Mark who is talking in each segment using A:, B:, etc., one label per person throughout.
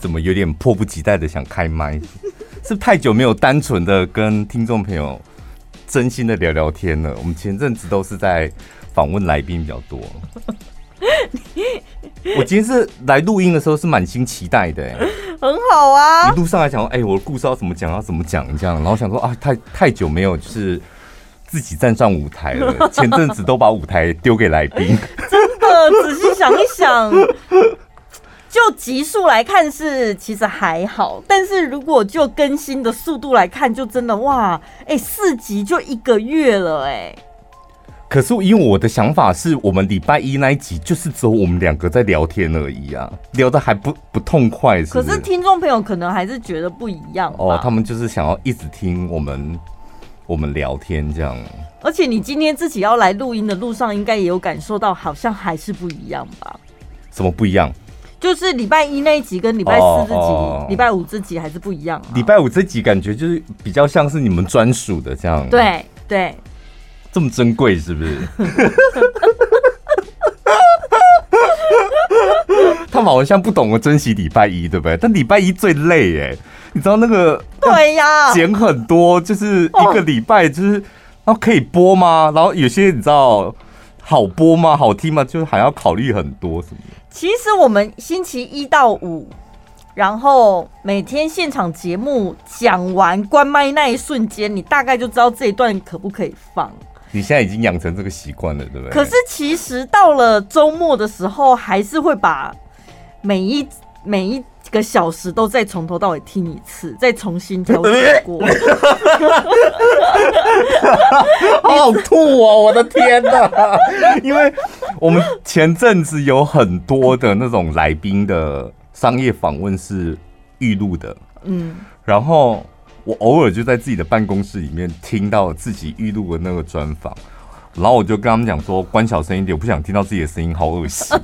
A: 怎么有点迫不及待的想开麦？是太久没有单纯的跟听众朋友真心的聊聊天了。我们前阵子都是在访问来宾比较多。我今天是来录音的时候是满心期待的，
B: 很好啊。
A: 一路上来讲，哎，我的故事要怎么讲，要怎么讲这样，然后想说啊，太太久没有就是自己站上舞台了。前阵子都把舞台丢给来宾，
B: 真的，仔细想一想。就集数来看是其实还好，但是如果就更新的速度来看，就真的哇，哎、欸，四集就一个月了哎、欸。
A: 可是因为我的想法是我们礼拜一那一集就是只有我们两个在聊天而已啊，聊的还不不痛快是不是？
B: 可是听众朋友可能还是觉得不一样
A: 哦，他们就是想要一直听我们我们聊天这样。
B: 而且你今天自己要来录音的路上，应该也有感受到，好像还是不一样吧？
A: 什么不一样？
B: 就是礼拜一那一集跟礼拜四这集、礼拜五这集还是不一样。礼
A: 拜五这集感觉就是比较像是你们专属的这样。
B: 对对，
A: 这么珍贵是不是？他们好像不懂得珍惜礼拜一，对不对？但礼拜一最累哎，你知道那个
B: 对呀，
A: 剪很多，就是一个礼拜就是，然后可以播吗？然后有些你知道好播吗？好听吗？就是还要考虑很多什么。
B: 其实我们星期一到五，然后每天现场节目讲完关麦那一瞬间，你大概就知道这一段可不可以放。
A: 你现在已经养成这个习惯了，对不对？
B: 可是其实到了周末的时候，还是会把每一每一个小时都再从头到尾听一次，再重新挑选过。
A: 好吐哦！我的天哪！因为我们前阵子有很多的那种来宾的商业访问是预录的，嗯，然后我偶尔就在自己的办公室里面听到自己预录的那个专访，然后我就跟他们讲说：“关小声一点，我不想听到自己的声音，好恶心。”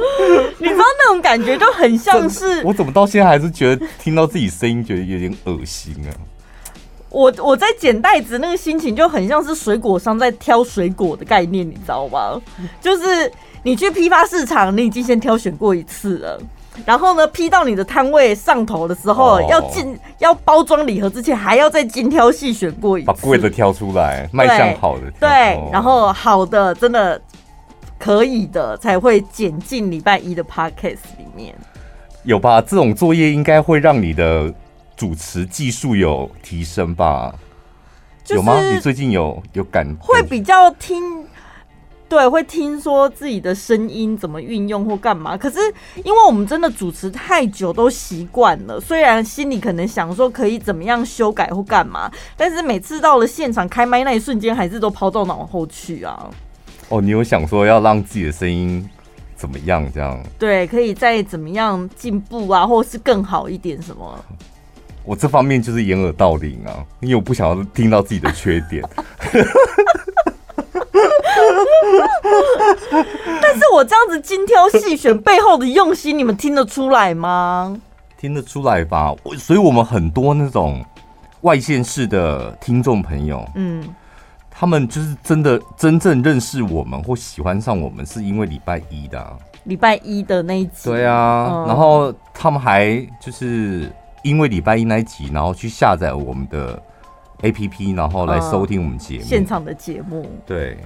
B: 你知道那种感觉就很像是
A: 我怎么到现在还是觉得听到自己声音觉得有点恶心啊！
B: 我我在捡袋子那个心情就很像是水果商在挑水果的概念，你知道吗？就是你去批发市场，你已经先挑选过一次了，然后呢批到你的摊位上头的时候，要进要包装礼盒之前，还要再精挑细选过一次，
A: 把贵的挑出来，卖相好的
B: 对，然后好的真的。可以的，才会剪进礼拜一的 podcast 里面。
A: 有吧？这种作业应该会让你的主持技术有提升吧？就是、有吗？你最近有有感？
B: 会比较听，对，会听说自己的声音怎么运用或干嘛。可是因为我们真的主持太久，都习惯了。虽然心里可能想说可以怎么样修改或干嘛，但是每次到了现场开麦那一瞬间，还是都抛到脑后去啊。
A: 哦，你有想说要让自己的声音怎么样？这样
B: 对，可以再怎么样进步啊，或是更好一点什么？
A: 我这方面就是掩耳盗铃啊，因为我不想要听到自己的缺点。
B: 但是我这样子精挑细选背后的用心，你们听得出来吗？
A: 听得出来吧？所以我们很多那种外县市的听众朋友，嗯。他们就是真的真正认识我们或喜欢上我们，是因为礼拜一的啊。
B: 礼拜一的那一集。
A: 对啊，嗯，然后他们还就是因为礼拜一那一集，然后去下载我们的 APP，然后来收听我们节目，嗯，
B: 现场的节目。
A: 对，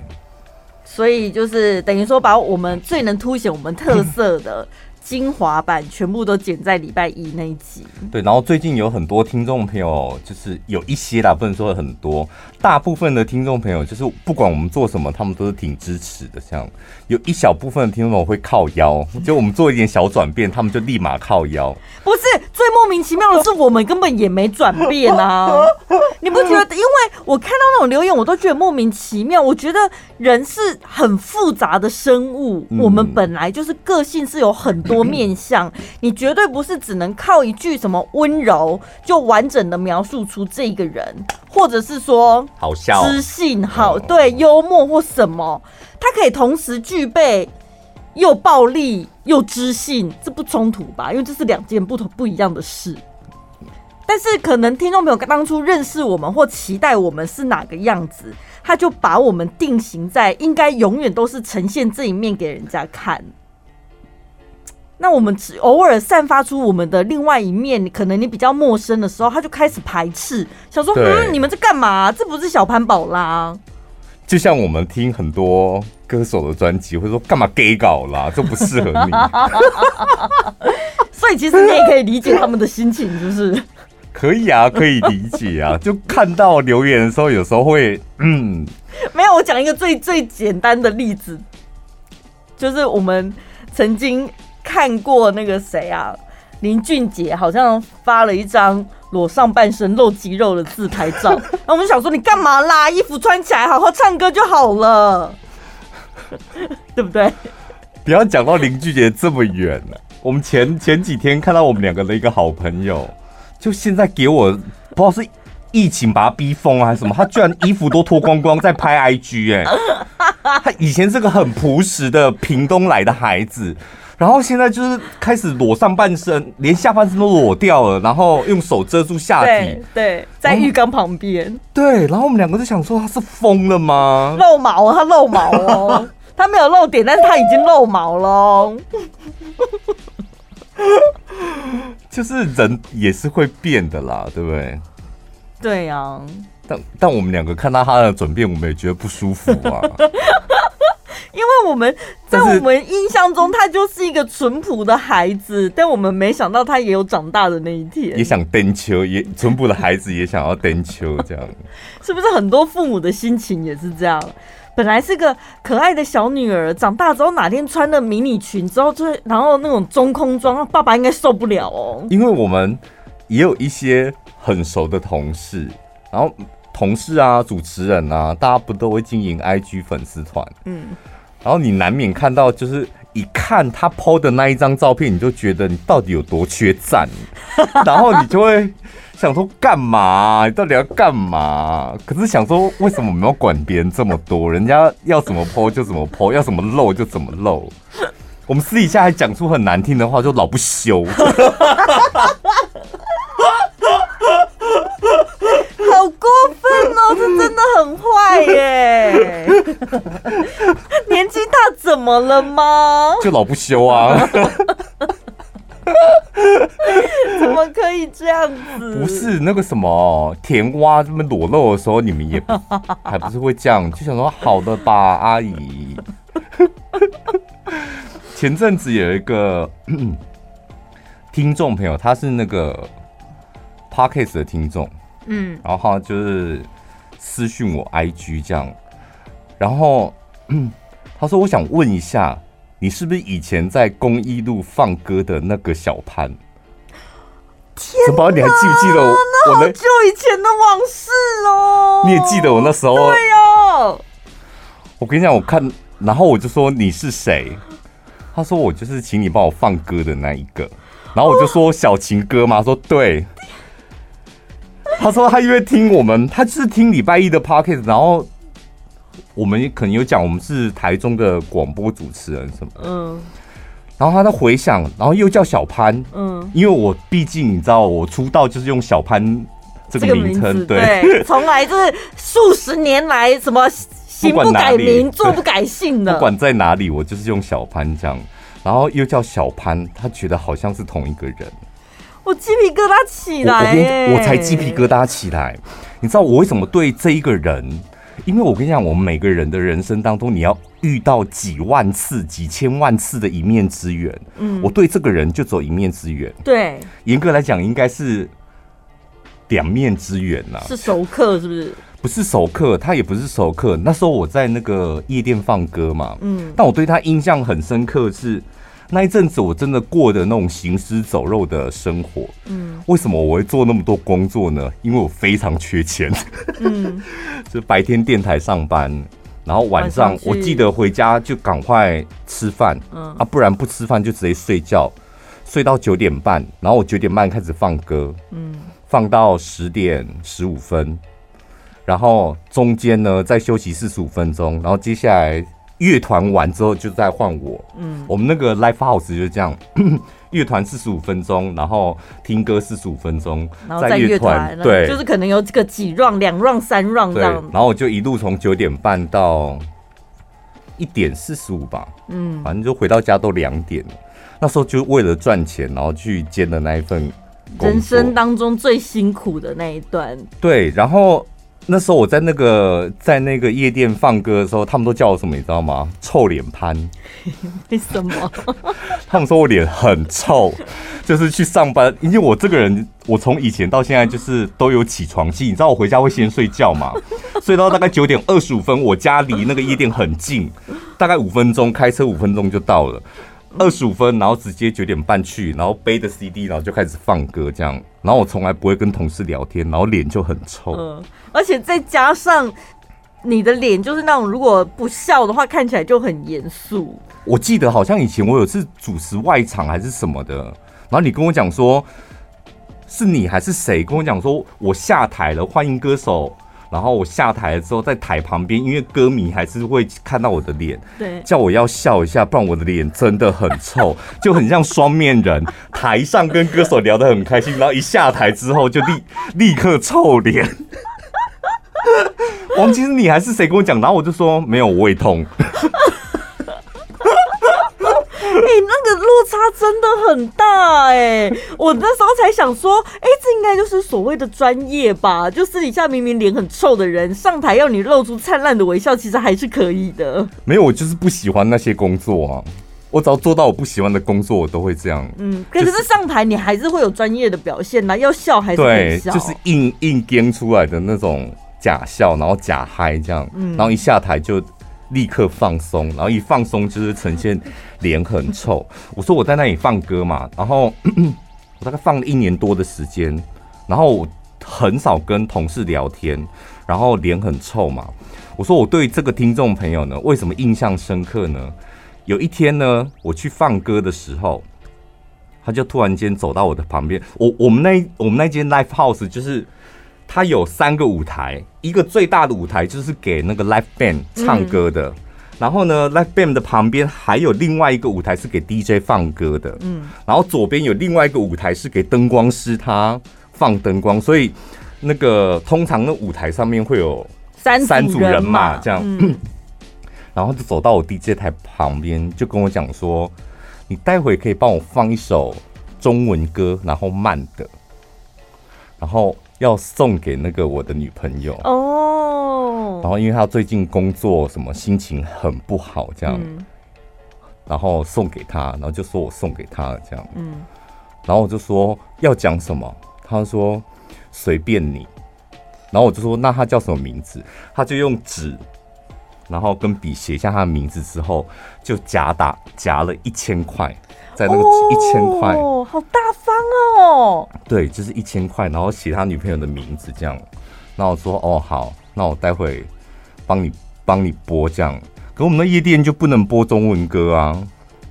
B: 所以就是等于说把我们最能凸显我们特色的。精华版全部都剪在礼拜一那一集。
A: 对，然后最近有很多听众朋友，就是有一些啦，不能说很多，大部分的听众朋友，就是不管我们做什么，他们都是挺支持的。像有一小部分的听众朋友会靠腰，就我们做一点小转变，他们就立马靠腰。
B: 不是，最莫名其妙的是，我们根本也没转变啊！你不觉得？因为我看到那种留言，我都觉得莫名其妙。我觉得人是很复杂的生物，我们本来就是个性是有很多。多面相，你绝对不是只能靠一句什么温柔就完整的描述出这个人，或者是说
A: 好笑、
B: 知性好对幽默或什么，他可以同时具备又暴力又知性，这不冲突吧？因为这是两件不同不一样的事。但是可能听众朋友当初认识我们或期待我们是哪个样子，他就把我们定型在应该永远都是呈现这一面给人家看。那我们只偶尔散发出我们的另外一面，可能你比较陌生的时候，他就开始排斥，想说：“嗯，你们在干嘛？这不是小潘宝拉。”
A: 就像我们听很多歌手的专辑，会说：“干嘛 gay 搞啦？这不适合你。”
B: 所以其实你也可以理解他们的心情，就是
A: 可以啊，可以理解啊。就看到留言的时候，有时候会嗯，
B: 没有。我讲一个最最简单的例子，就是我们曾经。看过那个谁啊，林俊杰好像发了一张裸上半身露肌肉的自拍照，然后我们就想说，你干嘛啦？衣服穿起来，好好唱歌就好了，对不对？
A: 不要讲到林俊杰这么远了。我们前前几天看到我们两个的一个好朋友，就现在给我不知道是疫情把他逼疯还是什么，他居然衣服都脱光光在拍 IG 哎、欸，他以前是个很朴实的屏东来的孩子。然后现在就是开始裸上半身，连下半身都裸掉了，然后用手遮住下体。
B: 对，对，在浴缸旁边。
A: 对，然后我们两个就想说他是疯了吗？
B: 露毛，他露毛哦，他没有露点，但是他已经露毛了。
A: 就是人也是会变的啦，对不对？
B: 对呀、啊。
A: 但但我们两个看到他的转变，我们也觉得不舒服啊。
B: 因为我们在我们印象中，他就是一个淳朴的孩子，但我们没想到他也有长大的那一天。
A: 也想登秋，也淳朴的孩子也想要登秋，这样
B: 是不是很多父母的心情也是这样？本来是个可爱的小女儿，长大之后哪天穿了迷你裙之后，就然后那种中空装，爸爸应该受不了哦。
A: 因为我们也有一些很熟的同事，然后同事啊、主持人啊，大家不都会经营 IG 粉丝团？嗯。然后你难免看到，就是一看他 PO 的那一张照片，你就觉得你到底有多缺赞，然后你就会想说干嘛？你到底要干嘛？可是想说为什么我们要管别人这么多？人家要怎么 PO 就怎么 PO，要怎么露就怎么露。我们私底下还讲出很难听的话，就老不羞。
B: 好过分哦！这真的很坏耶！怎么了吗？
A: 就老不休啊！
B: 怎么可以这样子？
A: 不是那个什么甜瓜这么裸露的时候，你们也 还不是会这样？就想说好的吧，阿姨。前阵子有一个 听众朋友，他是那个 Podcast 的听众。嗯，然后就是私讯我 IG 这样，然后他说：“我想问一下，你是不是以前在公益路放歌的那个小潘？”
B: 天哪，
A: 宝，你还记不记得我？
B: 那好久以前的往事哦。
A: 你也记得我那时候？
B: 对哦。
A: 我跟你讲，我看，然后我就说你是谁？他说我就是请你帮我放歌的那一个。然后我就说小情歌嘛，说对。他说他因为听我们，他就是听礼拜一的 podcast，然后我们可能有讲我们是台中的广播主持人什么，嗯，然后他在回想，然后又叫小潘，嗯，因为我毕竟你知道，我出道就是用小潘这个名称，对，
B: 从来就是数十年来什么行不改名，坐不改姓的，
A: 不管在哪里，我就是用小潘这样，然后又叫小潘，他觉得好像是同一个人。
B: 我鸡皮疙瘩起来，
A: 我才鸡皮疙瘩起来。你知道我为什么对这一个人？因为我跟你讲，我们每个人的人生当中，你要遇到几万次、几千万次的一面之缘。嗯，我对这个人就走一面之缘。
B: 对，
A: 严格来讲，应该是两面之缘呐。
B: 是熟客是不是？
A: 不是熟客，他也不是熟客。那时候我在那个夜店放歌嘛。嗯，但我对他印象很深刻是。那一阵子我真的过的那种行尸走肉的生活。嗯，为什么我会做那么多工作呢？因为我非常缺钱。嗯，就白天电台上班，然后晚上我记得回家就赶快吃饭。嗯啊，不然不吃饭就直接睡觉，睡到九点半，然后我九点半开始放歌。嗯，放到十点十五分，然后中间呢再休息四十五分钟，然后接下来。乐团完之后就再换我，嗯，我们那个 live house 就是这样，乐团四十五分钟，然后听歌四十五分钟，
B: 然后在乐团对，就是可能有这个几 round 两 round 三 round 这样，
A: 然后我就一路从九点半到一点四十五吧，嗯，反正就回到家都两点。那时候就为了赚钱，然后去兼的那一份，
B: 人生当中最辛苦的那一段。
A: 对，然后。那时候我在那个在那个夜店放歌的时候，他们都叫我什么，你知道吗？臭脸潘。
B: 为什么？
A: 他们说我脸很臭，就是去上班，因为我这个人，我从以前到现在就是都有起床气。你知道我回家会先睡觉嘛？睡到大概九点二十五分，我家离那个夜店很近，大概五分钟开车五分钟就到了。二十五分，然后直接九点半去，然后背着 CD，然后就开始放歌这样。然后我从来不会跟同事聊天，然后脸就很臭。
B: 嗯，而且再加上你的脸就是那种如果不笑的话，看起来就很严肃。
A: 我记得好像以前我有次主持外场还是什么的，然后你跟我讲说，是你还是谁跟我讲说我下台了，欢迎歌手。然后我下台了之后，在台旁边，因为歌迷还是会看到我的脸，
B: 对，
A: 叫我要笑一下，不然我的脸真的很臭，就很像双面人。台上跟歌手聊得很开心，然后一下台之后就立 立刻臭脸。王其实你还是谁跟我讲？然后我就说没有，胃痛。
B: 哎、欸，那个落差真的很大哎、欸！我那时候才想说，哎、欸，这应该就是所谓的专业吧？就私底下明明脸很臭的人，上台要你露出灿烂的微笑，其实还是可以的。
A: 没有，我就是不喜欢那些工作啊！我只要做到我不喜欢的工作，我都会这样。
B: 嗯，可是上台你还是会有专业的表现呐，要笑还是
A: 对，就是硬硬编出来的那种假笑，然后假嗨这样，嗯然后一下台就。立刻放松，然后一放松就是呈现脸很臭。我说我在那里放歌嘛，然后 我大概放了一年多的时间，然后我很少跟同事聊天，然后脸很臭嘛。我说我对这个听众朋友呢，为什么印象深刻呢？有一天呢，我去放歌的时候，他就突然间走到我的旁边。我我们那我们那间 live house 就是。它有三个舞台，一个最大的舞台就是给那个 live band 唱歌的，嗯、然后呢，live band 的旁边还有另外一个舞台是给 DJ 放歌的，嗯，然后左边有另外一个舞台是给灯光师他放灯光，所以那个通常那舞台上面会有三三组人嘛这样，嗯、然后就走到我 DJ 台旁边，就跟我讲说，你待会可以帮我放一首中文歌，然后慢的，然后。要送给那个我的女朋友。哦，然后因为她最近工作什么心情很不好这样，然后送给她，然后就说我送给她这样，嗯，然后我就说要讲什么，她说随便你，然后我就说那她叫什么名字？她就用纸，然后跟笔写下他的名字之后，就夹打夹了一千块。在那个一千块
B: 哦，好大方哦。
A: 对，就是一千块，然后写他女朋友的名字这样。然后我说哦好，那我待会帮你帮你播这样。可我们的夜店就不能播中文歌啊。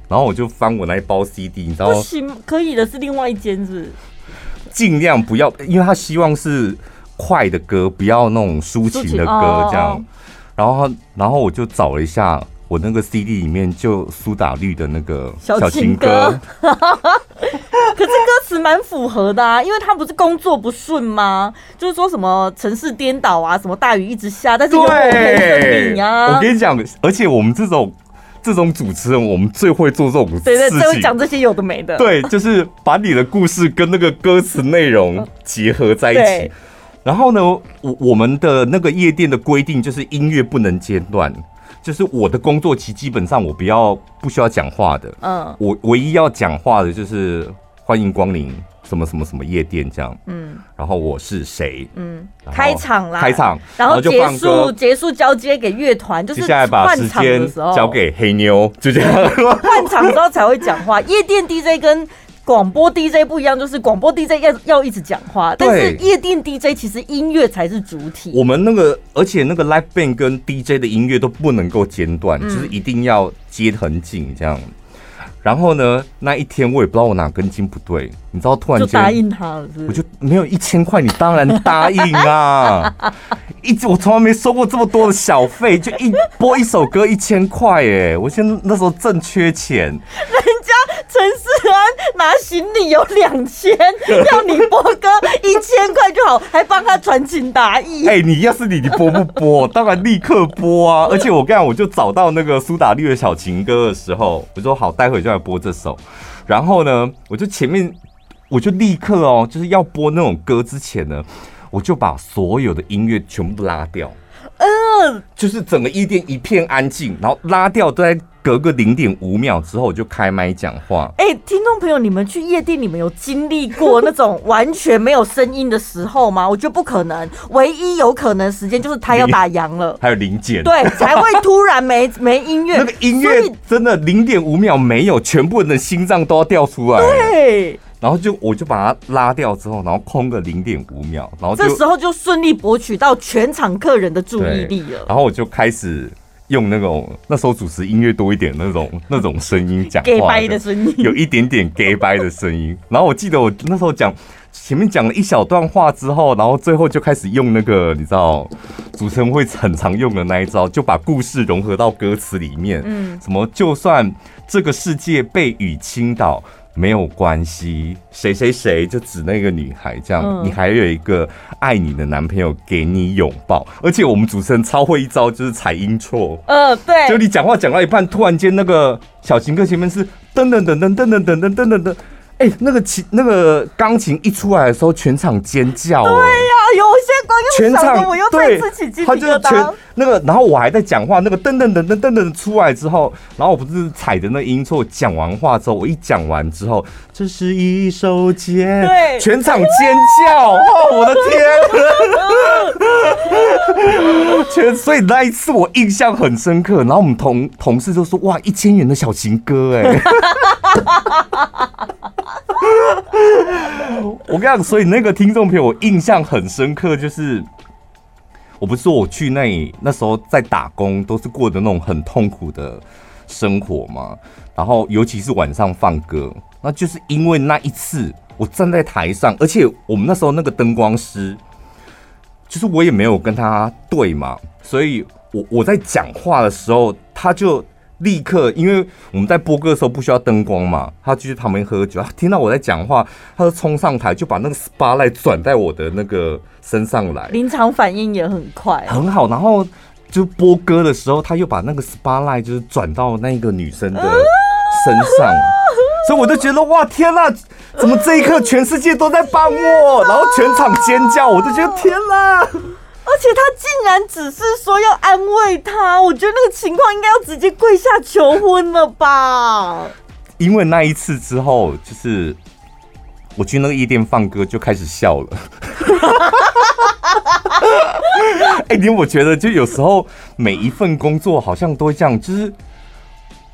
A: 然后我就翻我那一包 CD，你知道吗？
B: 不行，可以的是另外一间是，是。
A: 尽量不要，因为他希望是快的歌，不要那种抒情的歌这样。然后，然后我就找了一下。我那个 CD 里面就苏打绿的那个小情歌，
B: 可是歌词蛮符合的啊，因为他不是工作不顺吗？就是说什么城市颠倒啊，什么大雨一直下，但是有我陪你啊。
A: 我跟你讲，而且我们这种这种主持人，我们最会做这种事情，对对，
B: 最会讲这些有的没的。
A: 对，就是把你的故事跟那个歌词内容结合在一起。然后呢，我我们的那个夜店的规定就是音乐不能间断。就是我的工作期基本上我不要不需要讲话的，嗯，我唯一要讲话的就是欢迎光临什么什么什么夜店这样，嗯，然后我是谁，嗯，
B: 开场啦，
A: 开场，
B: 然后结束结束交接给乐团，就是
A: 接下来把时间交给黑妞，就这样，
B: 换场之后才会讲话。夜店 DJ 跟广播 DJ 不一样，就是广播 DJ 要要一直讲话，但是夜店 DJ 其实音乐才是主体。
A: 我们那个，而且那个 live band 跟 DJ 的音乐都不能够间断，嗯、就是一定要接很紧这样。然后呢，那一天我也不知道我哪根筋不对，你知道，突然间
B: 答应他了是是，
A: 我就没有一千块，你当然答应啊！一直我从来没收过这么多的小费，就一播一首歌一千块，哎，我现在那时候正缺钱。
B: 人家陈思安拿行李有两千，要你播歌一千块就好，还帮他传情达意。
A: 哎，你要是你，你播不播？当然立刻播啊！而且我刚才我就找到那个苏打绿的小情歌的时候，我说好，待会就来播这首。然后呢，我就前面我就立刻哦，就是要播那种歌之前呢，我就把所有的音乐全部拉掉。嗯，就是整个夜店一片安静，然后拉掉都在隔个零点五秒之后我就开麦讲话。
B: 哎、欸，听众朋友，你们去夜店，你们有经历过那种完全没有声音的时候吗？我觉得不可能，唯一有可能时间就是他要打烊了，
A: 还有零点，
B: 对，才会突然没没音乐。
A: 那个音乐真的零点五秒没有，全部人的心脏都要掉出来。
B: 对。
A: 然后就我就把它拉掉之后，然后空个零点五秒，然后
B: 这时候就顺利博取到全场客人的注意力了。
A: 然后我就开始用那种那时候主持音乐多一点那种那种声音讲话，gay
B: 掰的声音，
A: 有一点点 gay 掰的声音。然后我记得我那时候讲前面讲了一小段话之后，然后最后就开始用那个你知道主持人会很常用的那一招，就把故事融合到歌词里面。嗯，什么就算这个世界被雨倾倒。没有关系，谁谁谁就指那个女孩，这样、嗯、你还有一个爱你的男朋友给你拥抱，而且我们主持人超会一招，就是踩音错。
B: 嗯、呃，对，
A: 就你讲话讲到一半，突然间那个小情歌前面是噔噔噔噔噔噔噔噔噔噔。哎、欸，那个琴，那个钢琴一出来的时候，全场尖叫。对呀、
B: 啊，有全场我又再次起鸡皮疙瘩。
A: 那个，然后我还在讲话，那个噔噔噔噔噔噔出来之后，然后我不是踩着那音错，讲完话之后，我一讲完之后，这是一首简，对，全场尖叫，哦，我的天，全，所以那一次我印象很深刻。然后我们同同事就说，哇，一千元的小情歌，哎。我跟你讲，所以那个听众朋友我印象很深刻，就是我不是说我去那里那时候在打工，都是过的那种很痛苦的生活嘛。然后尤其是晚上放歌，那就是因为那一次我站在台上，而且我们那时候那个灯光师，就是我也没有跟他对嘛，所以我我在讲话的时候，他就。立刻，因为我们在播歌的时候不需要灯光嘛，他就去旁边喝酒。他听到我在讲话，他就冲上台，就把那个 spotlight 转在我的那个身上来。
B: 临场反应也很快，
A: 很好。然后就播歌的时候，他又把那个 spotlight 就是转到那个女生的身上，所以我就觉得哇，天哪！怎么这一刻全世界都在帮我？然后全场尖叫，我就觉得天哪！
B: 而且他竟然只是说要安慰他，我觉得那个情况应该要直接跪下求婚了吧？
A: 因为那一次之后，就是我去那个夜店放歌就开始笑了。哎，你我觉得就有时候每一份工作好像都会这样，就是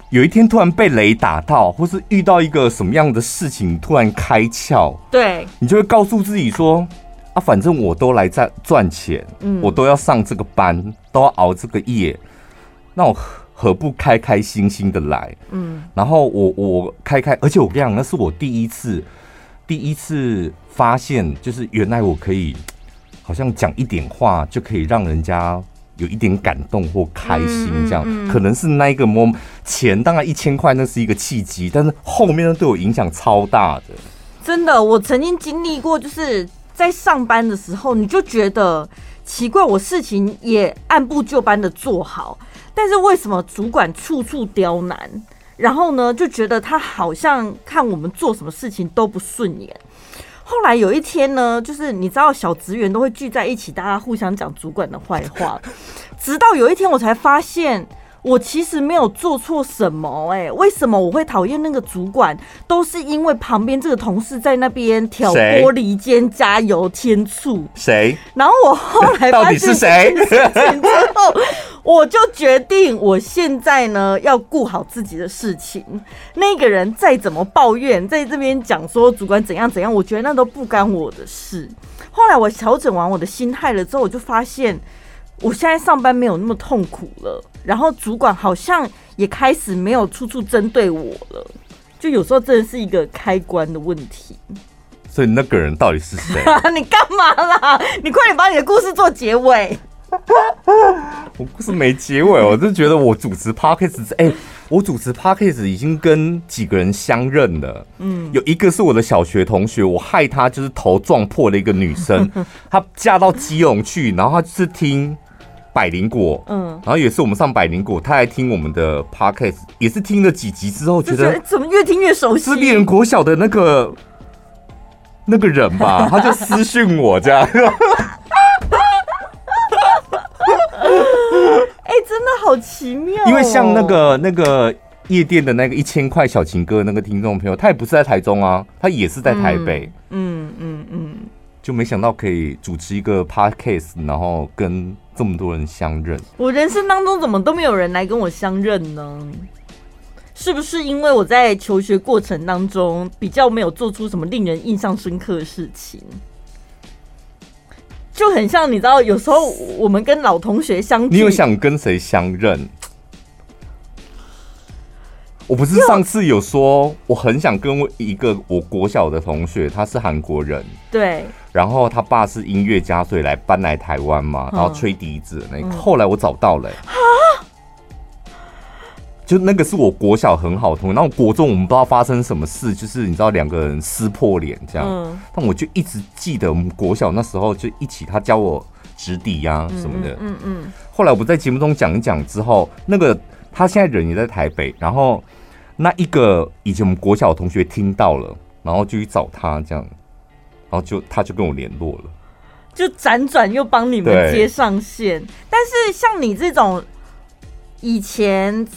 A: 有一天突然被雷打到，或是遇到一个什么样的事情突然开窍，
B: 对，
A: 你就会告诉自己说。啊，反正我都来赚赚钱，嗯，我都要上这个班，都要熬这个夜，那我何不开开心心的来？嗯，然后我我开开，而且我跟你讲，那是我第一次，第一次发现，就是原来我可以，好像讲一点话就可以让人家有一点感动或开心，这样，嗯嗯嗯，可能是那一个 moment，钱当然一千块那是一个契机，但是后面呢对我影响超大的。
B: 真的，我曾经经历过，就是。在上班的时候，你就觉得奇怪，我事情也按部就班的做好，但是为什么主管处处刁难？然后呢，就觉得他好像看我们做什么事情都不顺眼。后来有一天呢，就是你知道，小职员都会聚在一起，大家互相讲主管的坏话。直到有一天，我才发现。我其实没有做错什么，哎，为什么我会讨厌那个主管？都是因为旁边这个同事在那边挑拨离间、加油添醋。
A: 谁？
B: 然后我后来
A: 到底是谁？
B: 之后我就决定，我现在呢要顾好自己的事情。那个人再怎么抱怨，在这边讲说主管怎样怎样，我觉得那都不干我的事。后来我调整完我的心态了之后，我就发现。我现在上班没有那么痛苦了，然后主管好像也开始没有处处针对我了，就有时候真的是一个开关的问题。
A: 所以那个人到底是谁？
B: 你干嘛啦？你快点把你的故事做结尾。
A: 我故事没结尾，我就觉得我主持 Podcast，哎、欸，我主持 Podcast 已经跟几个人相认了。嗯，有一个是我的小学同学，我害他就是头撞破了一个女生，她嫁到基隆去，然后她就是听。百灵果，嗯，然后也是我们上百灵果，他还听我们的 podcast，也是听了几集之后，觉得
B: 怎么越听越熟悉，
A: 是猎人国小的那个那个人吧，他就私讯我这样，
B: 哎，真的好奇妙，
A: 因为像那个那个夜店的那个一千块小情歌那个听众朋友，他也不是在台中啊，他也是在台北，嗯嗯嗯。就没想到可以主持一个 podcast，然后跟这么多人相认。
B: 我人生当中怎么都没有人来跟我相认呢？是不是因为我在求学过程当中比较没有做出什么令人印象深刻的事情？就很像你知道，有时候我们跟老同学相，
A: 你有想跟谁相认？我不是上次有说，我很想跟我一个我国小的同学，他是韩国人，
B: 对，
A: 然后他爸是音乐家，所以来搬来台湾嘛，然后吹笛子那个。后来我找到了，就那个是我国小很好的同学，然后国中我们不知道发生什么事，就是你知道两个人撕破脸这样，但我就一直记得我们国小那时候就一起，他教我直笛呀什么的，嗯嗯。后来我在节目中讲一讲之后，那个他现在人也在台北，然后。那一个以前我们国小的同学听到了，然后就去找他，这样，然后就他就跟我联络了，
B: 就辗转又帮你们接上线。但是像你这种以前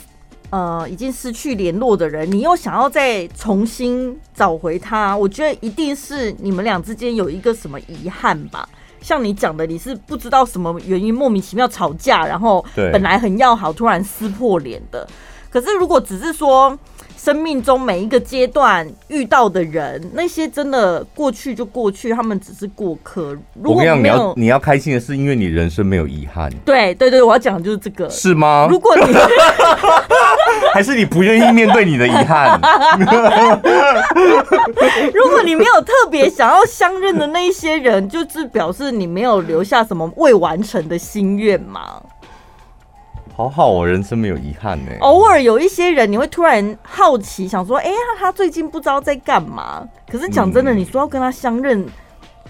B: 呃已经失去联络的人，你又想要再重新找回他，我觉得一定是你们俩之间有一个什么遗憾吧。像你讲的，你是不知道什么原因莫名其妙吵架，然后本来很要好，突然撕破脸的。可是如果只是说。生命中每一个阶段遇到的人，那些真的过去就过去，他们只是过客。如果没有，
A: 我跟你要你要开心的是，因为你人生没有遗憾。
B: 对对对，我要讲的就是这个。
A: 是吗？
B: 如果你
A: 还是你不愿意面对你的遗憾。
B: 如果你没有特别想要相认的那一些人，就是表示你没有留下什么未完成的心愿嘛。
A: 好好，我人生没有遗憾呢。
B: 偶尔有一些人，你会突然好奇，想说，哎、欸，他最近不知道在干嘛。可是讲真的，你说要跟他相认，嗯、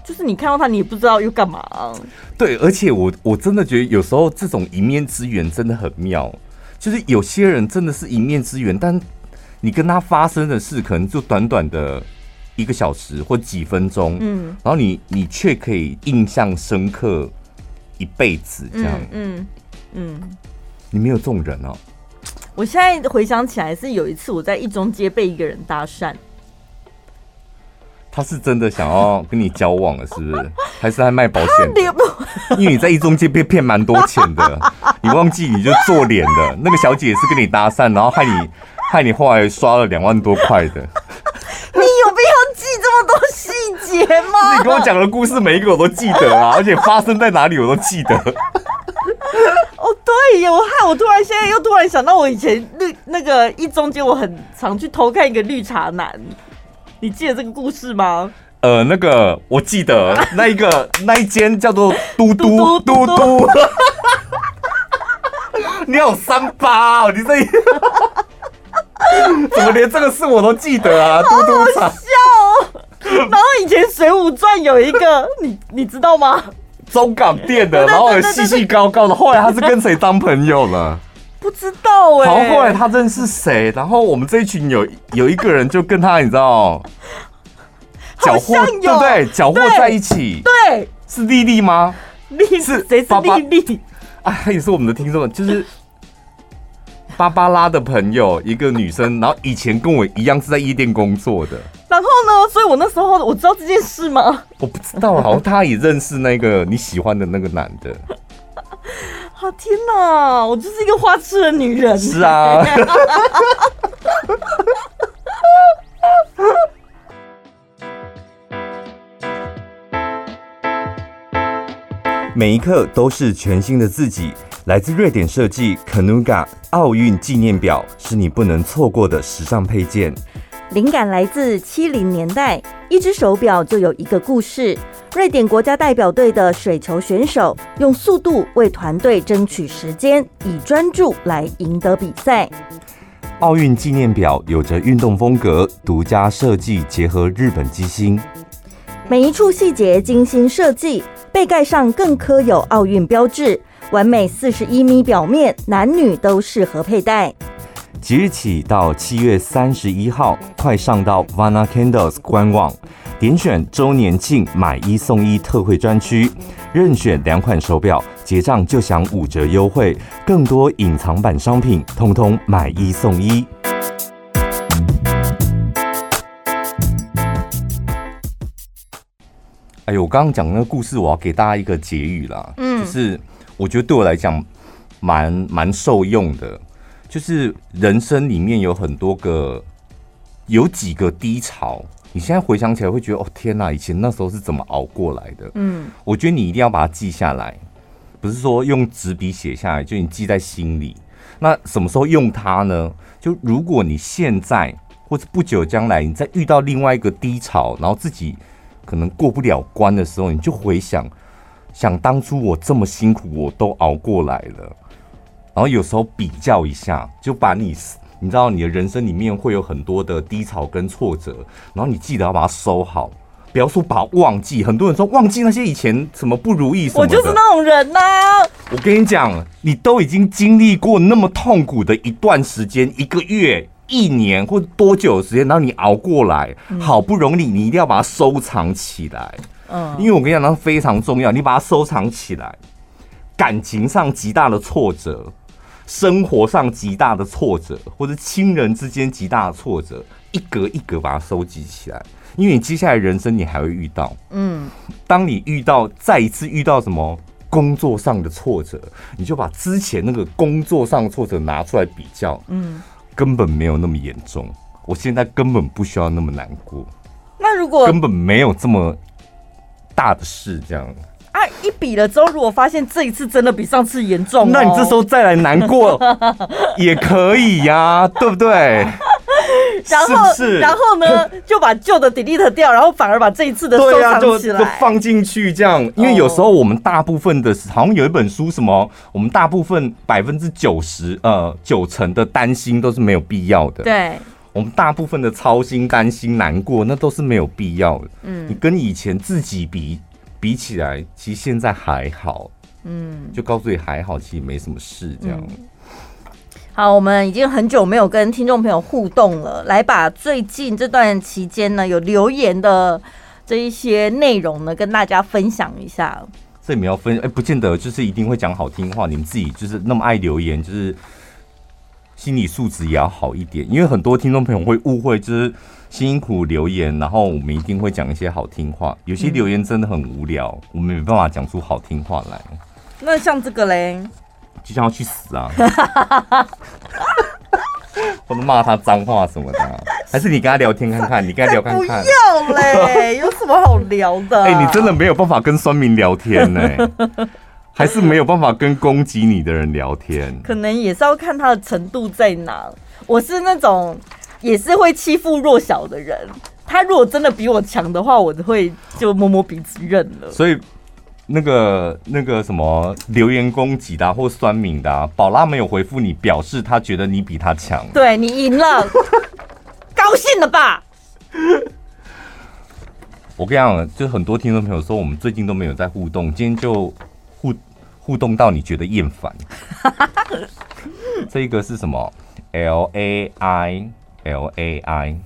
B: 就是你看到他，你也不知道又干嘛、啊。
A: 对，而且我我真的觉得有时候这种一面之缘真的很妙。就是有些人真的是一面之缘，但你跟他发生的事，可能就短短的一个小时或几分钟，嗯，然后你你却可以印象深刻一辈子，这样，嗯嗯。嗯你没有这种人哦！
B: 我现在回想起来，是有一次我在一中街被一个人搭讪。
A: 他是真的想要跟你交往了，是不是？还是在卖保险？因为你在一中街被骗蛮多钱的，你忘记你就做脸的那个小姐也是跟你搭讪，然后害你害你后来刷了两万多块的。
B: 你有必要记这么多细节吗？
A: 你跟我讲的故事每一个我都记得啊，而且发生在哪里我都记得。
B: 哦，对呀，我害我突然现在又突然想到，我以前绿那个一中间，我很常去偷看一个绿茶男，你记得这个故事吗？
A: 呃，那个我记得，那一个那一间叫做嘟嘟嘟嘟，你好三八哦，你这怎么连这个事我都记得啊？嘟嘟茶，
B: 笑哦。然后以前《水浒传》有一个，你你知道吗？
A: 中港店的，然后细细高高的，后来他是跟谁当朋友了？
B: 不知道哎、欸。
A: 然后后来他认识谁？然后我们这一群有有一个人就跟他，你知道，搅和对不对？搅和在一起。对，是丽丽吗？
B: 丽是谁？是丽丽？
A: 啊，他也是我们的听众，就是。芭芭拉的朋友，一个女生，然后以前跟我一样是在夜店工作的。
B: 然后呢？所以我那时候我知道这件事吗？
A: 我不知道，好像他也认识那个你喜欢的那个男的。
B: 天哪，我就是一个花痴的女人。
A: 是啊。每一刻都是全新的自己。来自瑞典设计 Kanuga 奥运纪念表是你不能错过的时尚配件。
B: 灵感来自七零年代，一只手表就有一个故事。瑞典国家代表队的水球选手用速度为团队争取时间，以专注来赢得比赛。
A: 奥运纪念表有着运动风格，独家设计结合日本机芯，
B: 每一处细节精心设计，背盖上更刻有奥运标志。完美四十一米表面，男女都适合佩戴。
A: 即日起到七月三十一号，快上到 Vana Candles 官网，点选周年庆买一送一特惠专区，任选两款手表，结账就享五折优惠，更多隐藏版商品，通通买一送一。哎呦，我刚刚讲那个故事，我要给大家一个结语啦，嗯，就是我觉得对我来讲蛮蛮受用的。就是人生里面有很多个，有几个低潮，你现在回想起来会觉得哦天哪，以前那时候是怎么熬过来的？嗯，我觉得你一定要把它记下来，不是说用纸笔写下来，就你记在心里。那什么时候用它呢？就如果你现在或者不久将来，你再遇到另外一个低潮，然后自己可能过不了关的时候，你就回想，想当初我这么辛苦，我都熬过来了。然后有时候比较一下，就把你，你知道你的人生里面会有很多的低潮跟挫折，然后你记得要把它收好，不要说把它忘记。很多人说忘记那些以前什么不如意什么的，
B: 我就是那种人呐、啊。
A: 我跟你讲，你都已经经历过那么痛苦的一段时间，一个月、一年或多久的时间，然后你熬过来，好不容易，你一定要把它收藏起来。嗯，因为我跟你讲，那非常重要，你把它收藏起来，感情上极大的挫折。生活上极大的挫折，或者亲人之间极大的挫折，一格一格把它收集起来，因为你接下来人生你还会遇到，嗯，当你遇到再一次遇到什么工作上的挫折，你就把之前那个工作上的挫折拿出来比较，嗯，根本没有那么严重，我现在根本不需要那么难过，
B: 那如果
A: 根本没有这么大的事，这样。
B: 啊！一比了之后，如果发现这一次真的比上次严重，
A: 那你这时候再来难过 也可以呀、啊，对不对？
B: 然后是是然后呢，就把旧的 delete 掉，然后反而把这一次的收藏起来，
A: 就，就放进去这样。因为有时候我们大部分的，好像有一本书什么，我们大部分百分之九十呃九成的担心都是没有必要的。
B: 对，
A: 我们大部分的操心、担心、难过，那都是没有必要的。嗯，你跟以前自己比。比起来，其实现在还好，嗯，就告诉你还好，其实没什么事，这样、嗯。
B: 好，我们已经很久没有跟听众朋友互动了，来把最近这段期间呢有留言的这一些内容呢跟大家分享一下。
A: 这里面要分，哎、欸，不见得就是一定会讲好听话，你们自己就是那么爱留言，就是心理素质也要好一点，因为很多听众朋友会误会，就是。辛苦留言，然后我们一定会讲一些好听话。有些留言真的很无聊，嗯、我们没办法讲出好听话来。
B: 那像这个嘞，
A: 就像要去死啊！或者骂他脏话什么的、啊，还是你跟他聊天看看？你跟他聊看看？
B: 不要嘞，有什么好聊的？
A: 哎、欸，你真的没有办法跟酸民聊天呢、欸，还是没有办法跟攻击你的人聊天？
B: 可能也是要看他的程度在哪。我是那种。也是会欺负弱小的人。他如果真的比我强的话，我就会就摸摸鼻子认了。
A: 所以，那个那个什么留言攻击的、啊、或酸敏的、啊，宝拉没有回复你，表示他觉得你比他强。
B: 对，你赢了，高兴了吧？
A: 我跟你讲，就很多听众朋友说，我们最近都没有在互动，今天就互互动到你觉得厌烦。这一个是什么？L A I。L A I，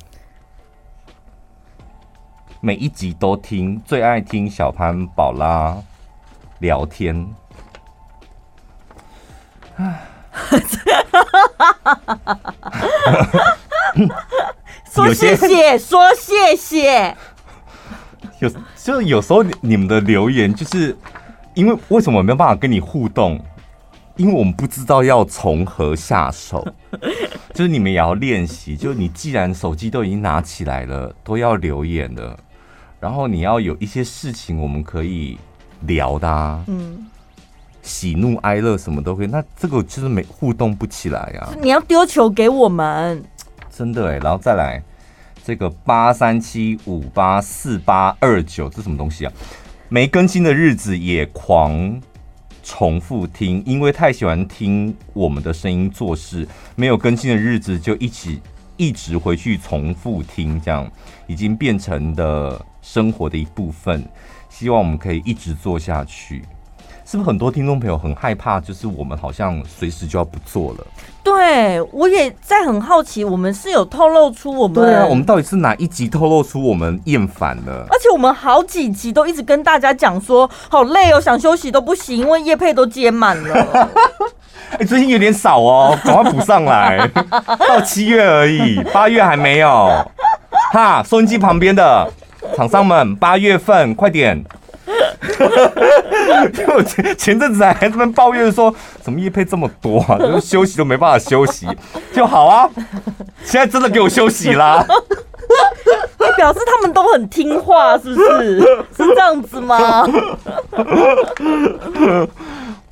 A: 每一集都听，最爱听小潘宝拉聊天。
B: 说谢谢，说谢谢。
A: 有就有时候你们的留言，就是因为为什么没有办法跟你互动？因为我们不知道要从何下手，就是你们也要练习。就是你既然手机都已经拿起来了，都要留言了，然后你要有一些事情我们可以聊的啊，嗯，喜怒哀乐什么都可以。那这个就是没互动不起来啊。
B: 你要丢球给我们，
A: 真的哎。然后再来这个八三七五八四八二九，这什么东西啊？没更新的日子也狂。重复听，因为太喜欢听我们的声音做事。没有更新的日子，就一起一直回去重复听，这样已经变成的生活的一部分。希望我们可以一直做下去。是不是很多听众朋友很害怕？就是我们好像随时就要不做了。
B: 对，我也在很好奇，我们是有透露出我们
A: 对啊，我们到底是哪一集透露出我们厌烦了？
B: 而且我们好几集都一直跟大家讲说，好累哦，想休息都不行，因为业配都接满了。
A: 哎、欸，最近有点少哦，赶快补上来。到七月而已，八月还没有。哈，收音机旁边的厂商们，八月份快点。就前前阵子还在那边抱怨说，怎么夜配这么多啊？就是休息都没办法休息，就好啊。现在真的给我休息啦！
B: 你表示他们都很听话，是不是？是这样子吗？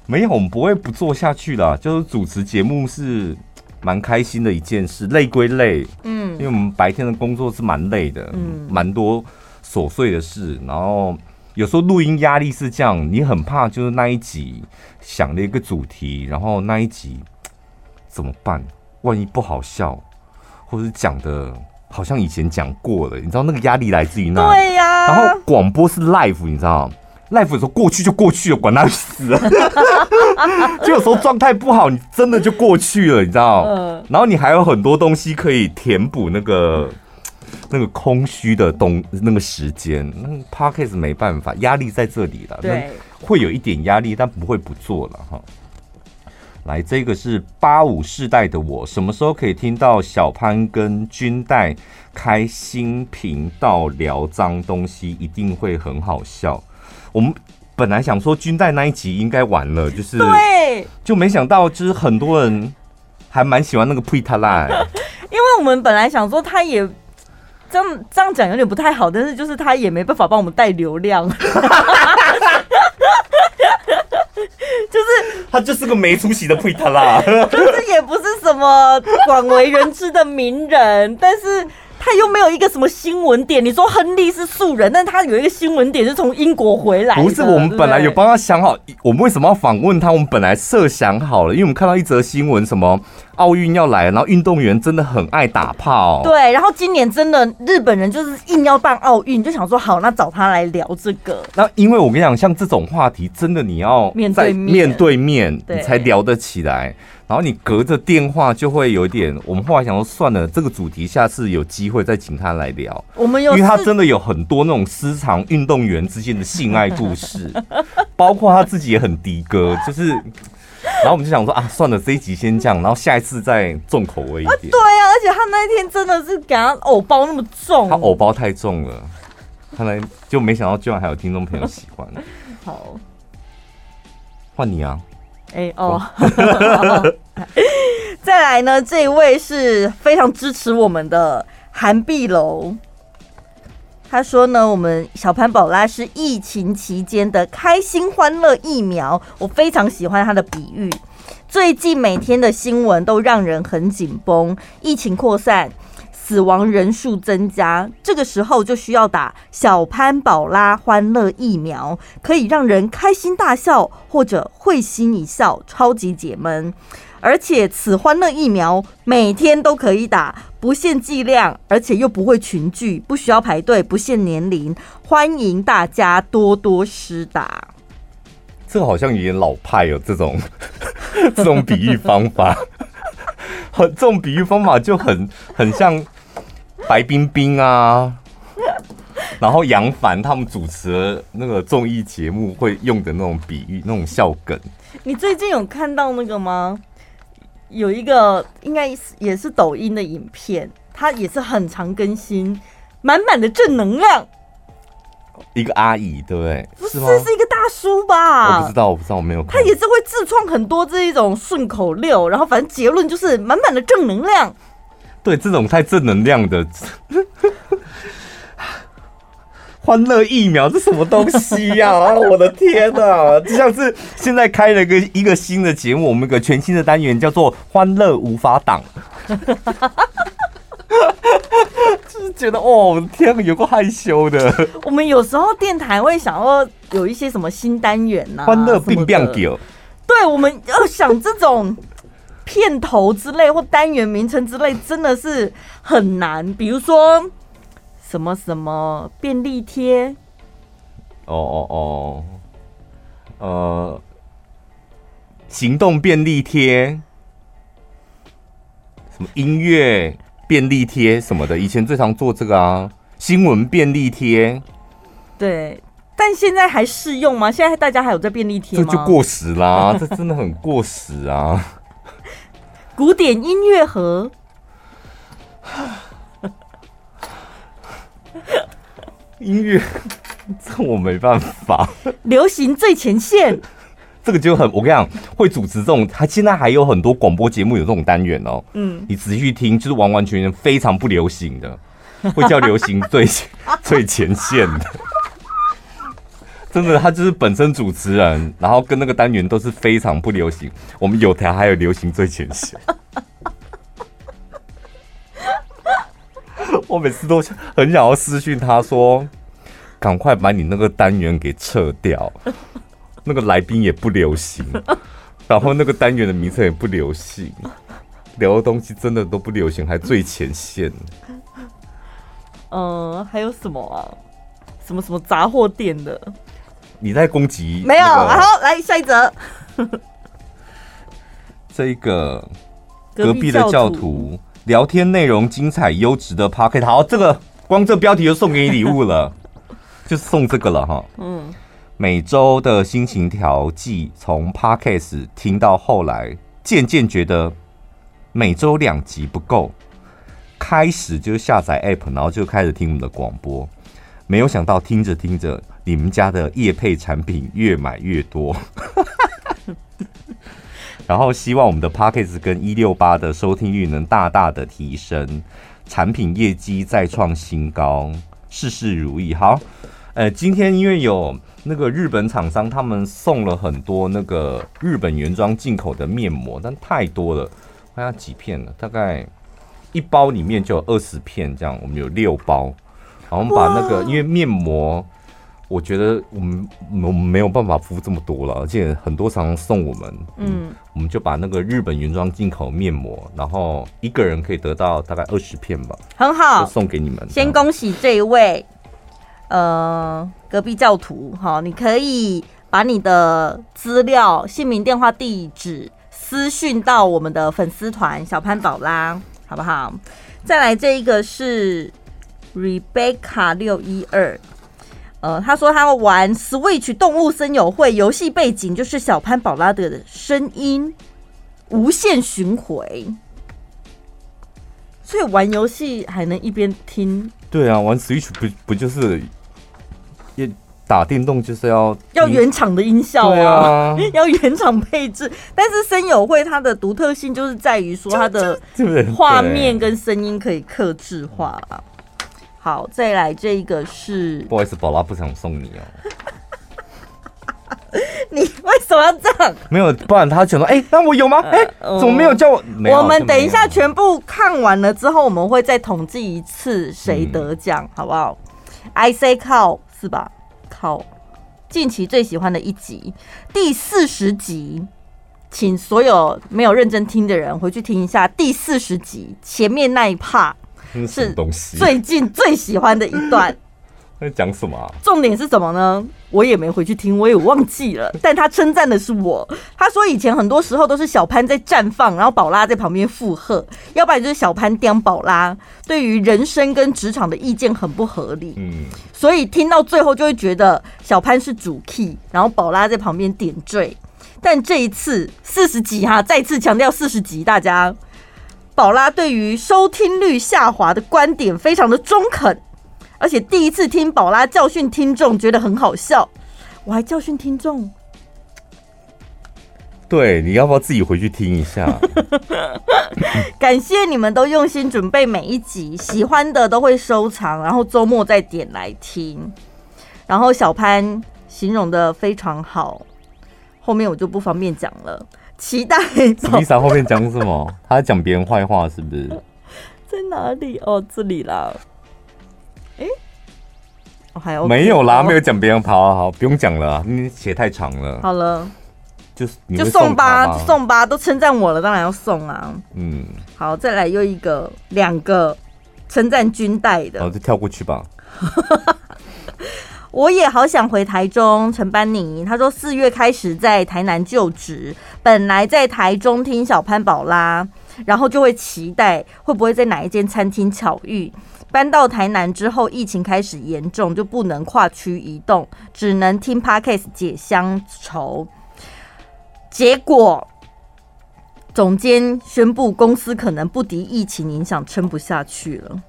A: 没有，我们不会不做下去的。就是主持节目是蛮开心的一件事，累归累，嗯，因为我们白天的工作是蛮累的，嗯，蛮多琐碎的事，然后。有时候录音压力是这样，你很怕就是那一集想了一个主题，然后那一集怎么办？万一不好笑，或者是讲的好像以前讲过了，你知道那个压力来自于那？
B: 对呀。
A: 然后广播是 live，你知道，live 的时候过去就过去了，管他死。就有时候状态不好，你真的就过去了，你知道。然后你还有很多东西可以填补那个。那个空虚的东那个时间，那 Podcast 没办法，压力在这里了。对，会有一点压力，但不会不做了哈。来，这个是八五世代的我，什么时候可以听到小潘跟军代开新频道聊脏东西？一定会很好笑。我们本来想说军代那一集应该完了，就是对，就没想到就是很多人还蛮喜欢那个呸他啦，
B: 因为我们本来想说他也。这样这样讲有点不太好，但是就是他也没办法帮我们带流量，就是
A: 他就是个没出息的配他啦，
B: 就是也不是什么广为人知的名人，但是。他又没有一个什么新闻点，你说亨利是素人，但他有一个新闻点是从英国回来。
A: 不是，我们本来有帮他想好，我们为什么要访问他？我们本来设想好了，因为我们看到一则新闻，什么奥运要来，然后运动员真的很爱打炮。
B: 对，然后今年真的日本人就是硬要办奥运，就想说好，那找他来聊这个。
A: 那因为我跟你讲，像这种话题，真的你要面对面对面，你才聊得起来。然后你隔着电话就会有点，我们后来想说算了，这个主题下次有机会再请他来聊。
B: 我们有，
A: 因为他真的有很多那种私藏运动员之间的性爱故事，包括他自己也很的哥，就是。然后我们就想说啊，算了，这一集先这样，然后下一次再重口味一点。啊
B: 对啊，而且他那一天真的是给他偶包那么重，
A: 他偶包太重了，看来就没想到居然还有听众朋友喜欢。
B: 好，
A: 换你啊。
B: 哎、欸、哦，再来呢，这一位是非常支持我们的韩碧楼。他说呢，我们小潘宝拉是疫情期间的开心欢乐疫苗，我非常喜欢他的比喻。最近每天的新闻都让人很紧绷，疫情扩散。死亡人数增加，这个时候就需要打小潘宝拉欢乐疫苗，可以让人开心大笑或者会心一笑，超级解闷。而且此欢乐疫苗每天都可以打，不限剂量，而且又不会群聚，不需要排队，不限年龄，欢迎大家多多施打。
A: 这好像有点老派哦，这种 这种比喻方法，很 这种比喻方法就很很像。白冰冰啊，然后杨凡他们主持那个综艺节目会用的那种比喻、那种笑梗。
B: 你最近有看到那个吗？有一个应该也是抖音的影片，它也是很常更新，满满的正能量。
A: 一个阿姨，对不对？
B: 不是，是，是一个大叔吧？
A: 我不知道，我不知道，我没有看。
B: 他也是会自创很多这一种顺口溜，然后反正结论就是满满的正能量。
A: 对，这种太正能量的 欢乐疫苗，这什么东西呀、啊？我的天哪！就像是现在开了一个一个新的节目，我们一个全新的单元叫做“欢乐无法挡”，就是觉得哦，天，有够害羞的。
B: 我们有时候电台会想要有一些什么新单元呐、啊，
A: 欢乐并变狗。
B: 对，我们要想这种。片头之类或单元名称之类真的是很难，比如说什么什么便利贴，
A: 哦哦哦，呃，行动便利贴，什么音乐便利贴什么的，以前最常做这个啊。新闻便利贴，
B: 对，但现在还适用吗？现在大家还有在便利贴吗？
A: 这就过时啦，这真的很过时啊。
B: 古典音乐盒，
A: 音乐，这我没办法。
B: 流行最前线，
A: 这个就很，我跟你讲，会主持这种，他现在还有很多广播节目有这种单元哦。嗯，你仔细去听，就是完完全全非常不流行的。会叫流行最 最前线的，真的，他就是本身主持人，然后跟那个单元都是非常不流行。我们有台还有流行最前线，我每次都很想要私讯他说：“赶快把你那个单元给撤掉，那个来宾也不流行，然后那个单元的名称也不流行，聊的东西真的都不流行，还最前线。”
B: 嗯，还有什么啊？什么什么杂货店的？
A: 你在攻击、那个？
B: 没有，然后，来下一则。
A: 这一个隔壁的教徒聊天内容精彩优质的 Podcast，好，这个光这标题就送给你礼物了，就送这个了哈。嗯，每周的心情调剂，从 Podcast 听到后来，渐渐觉得每周两集不够。开始就下载 App，然后就开始听我们的广播。没有想到听着听着，你们家的业配产品越买越多。然后希望我们的 Podcast 跟一六八的收听率能大大的提升，产品业绩再创新高，事事如意。好，呃，今天因为有那个日本厂商，他们送了很多那个日本原装进口的面膜，但太多了，看下几片了，大概。一包里面就有二十片，这样我们有六包。然后我们把那个，因为面膜，我觉得我们我们没有办法敷这么多了，而且很多厂商送我们，嗯，我们就把那个日本原装进口面膜，然后一个人可以得到大概二十片吧，
B: 很好，
A: 送给你们。
B: 先恭喜这一位，呃，隔壁教徒，好，你可以把你的资料、姓名、电话、地址私讯到我们的粉丝团小潘宝拉。好不好？再来这一个是 Rebecca 六一二，呃，他说他玩 Switch 动物森友会游戏背景就是小潘宝拉德的声音，无限巡回，所以玩游戏还能一边听。
A: 对啊，玩 Switch 不不就是也。打电动就是要
B: 要原厂的音效啊，要原厂配置。但是森友会它的独特性就是在于说它的画面跟声音可以克制化。好，再来这一个是，
A: 不好意思，宝拉不想送你哦。
B: 你为什么要这样？
A: 没有，不然他讲说，哎、欸，那我有吗？哎、欸，怎么没有叫我？
B: 我们等一下全部看完了之后，我们会再统计一次谁得奖，嗯、好不好？I say call 是吧？靠，近期最喜欢的一集，第四十集，请所有没有认真听的人回去听一下第四十集前面那一 part 是最近最喜欢的一段。
A: 在讲什么啊？
B: 重点是什么呢？我也没回去听，我也忘记了。但他称赞的是我，他说以前很多时候都是小潘在绽放，然后宝拉在旁边附和，要不然就是小潘刁宝拉，对于人生跟职场的意见很不合理。嗯，所以听到最后就会觉得小潘是主 key，然后宝拉在旁边点缀。但这一次四十集哈，再次强调四十集，大家宝拉对于收听率下滑的观点非常的中肯。而且第一次听宝拉教训听众，觉得很好笑。我还教训听众，
A: 对，你要不要自己回去听一下？
B: 感谢你们都用心准备每一集，喜欢的都会收藏，然后周末再点来听。然后小潘形容的非常好，后面我就不方便讲了。期待。
A: Lisa 后面讲什么？他在讲别人坏话是不是？
B: 在哪里？哦，这里啦。哎、欸哦，还有、OK、
A: 没有啦？没有讲别人跑，好，好，不用讲了，你写太长了。
B: 好了，
A: 就是送
B: 就送吧，送吧，都称赞我了，当然要送啊。嗯，好，再来又一个，两个称赞军带的，
A: 好，就跳过去吧。
B: 我也好想回台中。陈班尼他说四月开始在台南就职，本来在台中听小潘宝拉，然后就会期待会不会在哪一间餐厅巧遇。搬到台南之后，疫情开始严重，就不能跨区移动，只能听 Podcast 解乡愁。结果总监宣布公司可能不敌疫情影响，撑不下去了。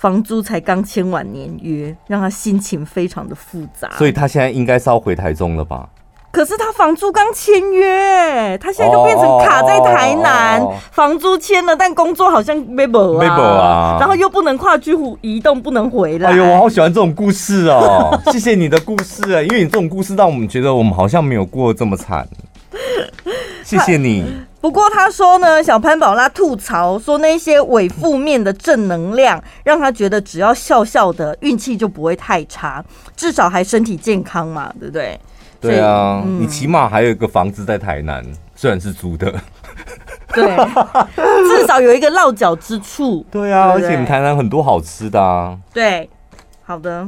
B: 房租才刚签完年约，让他心情非常的复杂。
A: 所以他现在应该是要回台中了吧？
B: 可是他房租刚签约，他现在就变成卡在台南，房租签了，但工作好像没保啊，啊然后又不能跨区移动，不能回来。
A: 哎呦，我好喜欢这种故事哦！谢谢你的故事啊，因为你这种故事让我们觉得我们好像没有过这么惨。谢谢你。
B: 不过他说呢，小潘宝拉吐槽说那些伪负面的正能量，让他觉得只要笑笑的，运气就不会太差，至少还身体健康嘛，对不对？
A: 对啊，嗯、你起码还有一个房子在台南，虽然是租的，
B: 对，至少有一个落脚之处。
A: 对啊，对对，而且你台南很多好吃的啊。
B: 对，好的，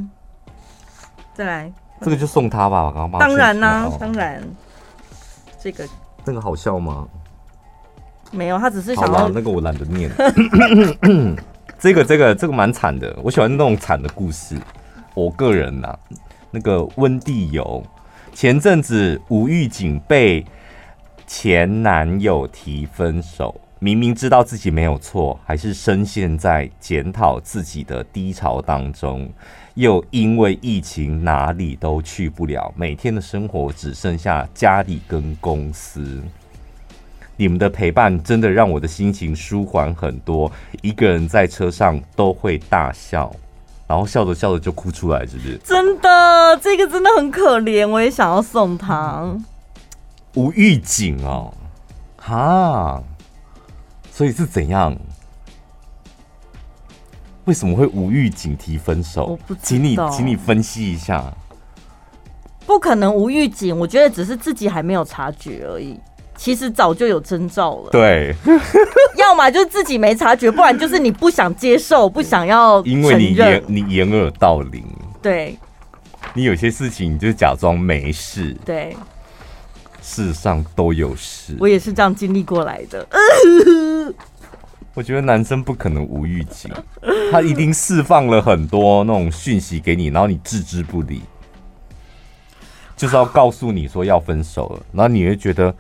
B: 再来，
A: 这个就送他吧，刚刚
B: 当然啦、啊，当然，这个
A: 那个好笑吗？
B: 没有，他只是想要
A: 那个我懒得念。这个这个这个蛮惨的，我喜欢那种惨的故事。我个人呐、啊，那个温蒂游前阵子无预警被前男友提分手，明明知道自己没有错，还是深陷在检讨自己的低潮当中。又因为疫情哪里都去不了，每天的生活只剩下家里跟公司。你们的陪伴真的让我的心情舒缓很多。一个人在车上都会大笑，然后笑着笑着就哭出来，是不是？
B: 真的，这个真的很可怜，我也想要送他。
A: 无预警哦，哈，所以是怎样？为什么会无预警提分手？
B: 我不，
A: 请你，请你分析一下。
B: 不可能无预警，我觉得只是自己还没有察觉而已。其实早就有征兆了，
A: 对，
B: 要么就是自己没察觉，不然就是你不想接受，不想要，
A: 因为你掩你掩耳盗铃，
B: 对，
A: 你有些事情你就假装没事，
B: 对，
A: 事实上都有事，
B: 我也是这样经历过来的。
A: 我觉得男生不可能无预警，他一定释放了很多那种讯息给你，然后你置之不理，就是要告诉你说要分手了，然后你会觉得。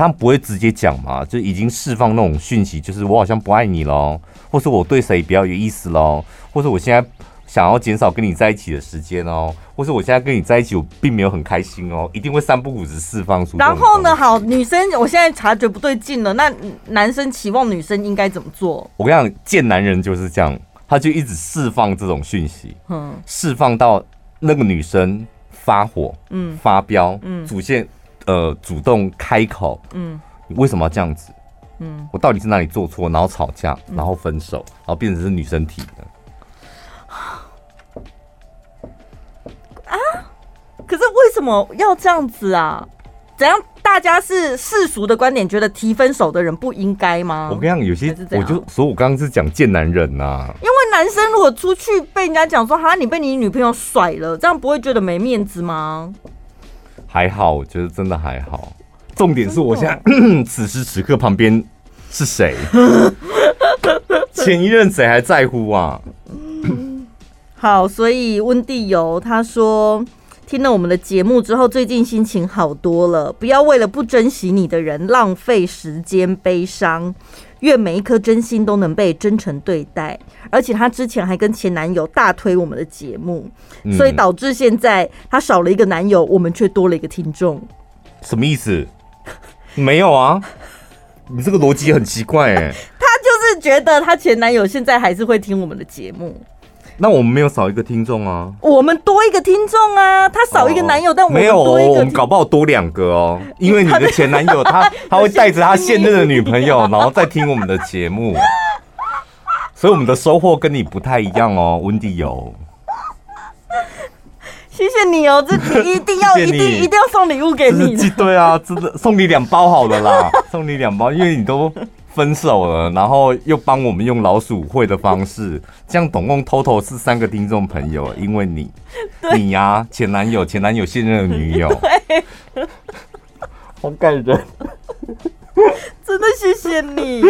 A: 他不会直接讲嘛，就已经释放那种讯息，就是我好像不爱你喽，或是我对谁比较有意思喽，或者我现在想要减少跟你在一起的时间哦，或是我现在跟你在一起我并没有很开心哦，一定会三不五时释放出。
B: 然后呢，好，女生，我现在察觉不对劲了，那男生期望女生应该怎么做？
A: 我跟你讲，贱男人就是这样，他就一直释放这种讯息，嗯，释放到那个女生发火，嗯，发飙，嗯，主线。呃，主动开口，嗯，你为什么要这样子？嗯，我到底是哪里做错？然后吵架，然后分手，然后变成是女生提的。
B: 啊？可是为什么要这样子啊？怎样？大家是世俗的观点，觉得提分手的人不应该吗？
A: 我跟你讲，有些我就，所以我刚刚是讲贱男人呐、啊。
B: 因为男生如果出去被人家讲说，哈，你被你女朋友甩了，这样不会觉得没面子吗？
A: 还好，我觉得真的还好。重点是我现在 此时此刻旁边是谁？前一任谁还在乎啊？
B: 好，所以温蒂游他说，听了我们的节目之后，最近心情好多了。不要为了不珍惜你的人浪费时间悲伤。愿每一颗真心都能被真诚对待，而且她之前还跟前男友大推我们的节目，嗯、所以导致现在她少了一个男友，我们却多了一个听众。
A: 什么意思？没有啊，你这个逻辑很奇怪哎。
B: 她就是觉得她前男友现在还是会听我们的节目。
A: 那我们没有少一个听众啊，
B: 我们多一个听众啊，他少一个男友，哦、但我们多一个，
A: 没有，我们搞不好多两个哦，因为你的前男友他 他会带着他现任的女朋友，然后再听我们的节目，所以我们的收获跟你不太一样哦，温迪有。
B: 谢谢你哦，这一定要 谢谢一定一定要送礼物给你，
A: 对啊，真的送你两包好了啦，送你两包，因为你都。分手了，然后又帮我们用老鼠会的方式，这样总共 total 是三个听众朋友，因为你你呀、啊，前男友、前男友现任的女友，
B: 对，
A: 好感人，
B: 真的谢谢你。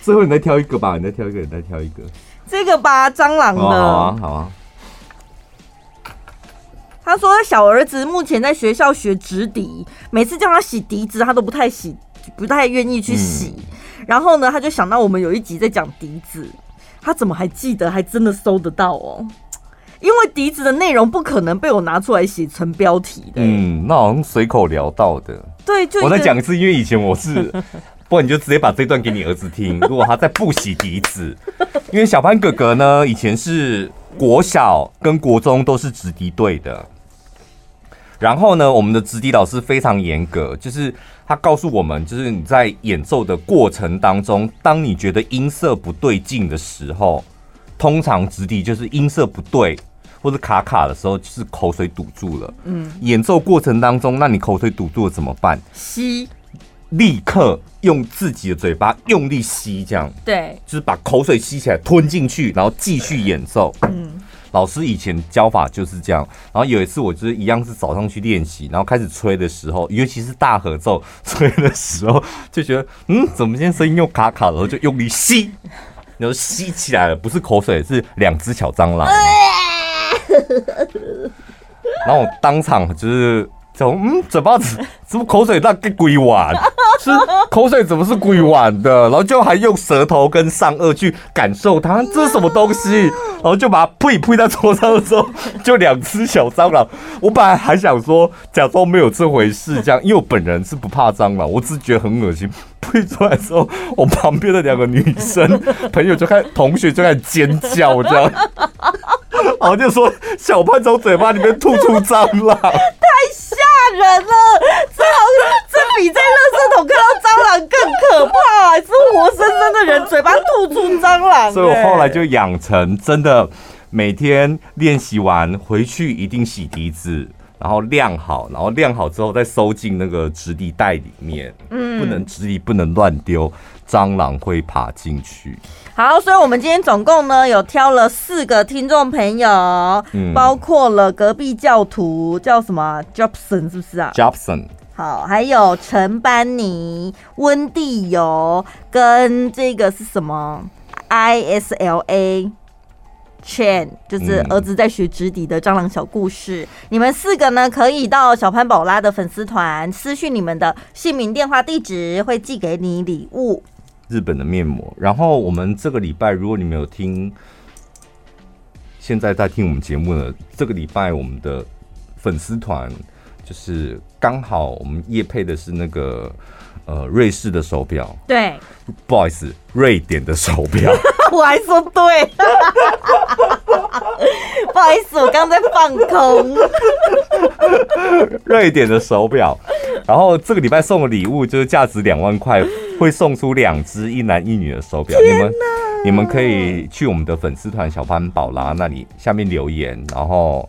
A: 最后你再挑一个吧，你再挑一个，你再挑一个。
B: 这个吧，蟑螂的。哦、
A: 好啊，好啊。
B: 他说小儿子目前在学校学直笛，每次叫他洗笛子，他都不太洗，不太愿意去洗。嗯、然后呢，他就想到我们有一集在讲笛子，他怎么还记得？还真的搜得到哦。因为笛子的内容不可能被我拿出来写成标题的。
A: 嗯，那好像随口聊到的。
B: 对，就
A: 我再讲一次，因为以前我是。不然你就直接把这段给你儿子听。如果他在不洗笛子，因为小潘哥哥呢，以前是国小跟国中都是直笛队的。然后呢，我们的直笛老师非常严格，就是他告诉我们，就是你在演奏的过程当中，当你觉得音色不对劲的时候，通常直笛就是音色不对或者卡卡的时候，就是口水堵住了。嗯，演奏过程当中，那你口水堵住了怎么办？
B: 吸。
A: 立刻用自己的嘴巴用力吸，这样
B: 对，
A: 就是把口水吸起来吞进去，然后继续演奏。嗯，老师以前教法就是这样。然后有一次，我就是一样是早上去练习，然后开始吹的时候，尤其是大合奏吹的时候，就觉得嗯，怎么今天声音又卡卡的，然后就用力吸，然后吸起来了，不是口水，是两只小蟑螂。然后我当场就是。从嗯，嘴巴子怎么口水那个鬼碗？是口水怎么是鬼碗的？然后就还用舌头跟上颚去感受它，这是什么东西？然后就把它呸呸在桌上的时候，就两只小蟑螂。我本来还想说假装没有这回事，这样，因为我本人是不怕蟑螂，我只是觉得很恶心。呸出来之后，我旁边的两个女生朋友就开，同学就开始尖叫，这样。然 后就说小潘从嘴巴里面吐出蟑螂，
B: 太吓人了！这这比在垃圾桶看到蟑螂更可怕，是活生生的人嘴巴吐出蟑螂。
A: 所以我后来就养成真的每天练习完回去一定洗笛子，然后晾好，然后晾好之后再收进那个直笛袋里面。嗯，不能直笛不能乱丢，蟑螂会爬进去。
B: 好，所以我们今天总共呢有挑了四个听众朋友，嗯，包括了隔壁教徒叫什么 Jobson 是不是啊
A: ？Jobson。
B: 好，还有陈班尼、温蒂游跟这个是什么？ISLA Chain，就是儿子在学直笛的蟑螂小故事。嗯、你们四个呢可以到小潘宝拉的粉丝团私讯你们的姓名、电话、地址，会寄给你礼物。
A: 日本的面膜，然后我们这个礼拜，如果你没有听，现在在听我们节目呢，这个礼拜我们的粉丝团就是刚好我们夜配的是那个呃瑞士的手表，
B: 对，
A: 不好意思，瑞典的手表，
B: 我还说对，不好意思，我刚刚在放空，
A: 瑞典的手表，然后这个礼拜送的礼物就是价值两万块。会送出两只一男一女的手表，你们你们可以去我们的粉丝团小潘宝拉那里下面留言，然后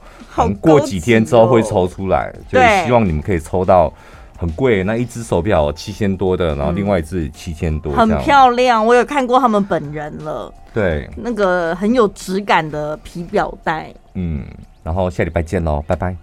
A: 过几天之后会抽出来，就希望你们可以抽到很贵那一只手表七千多的，然后另外一只七千多，
B: 很漂亮，我有看过他们本人了，
A: 对，
B: 那个很有质感的皮表带，
A: 嗯，然后下礼拜见喽，拜拜。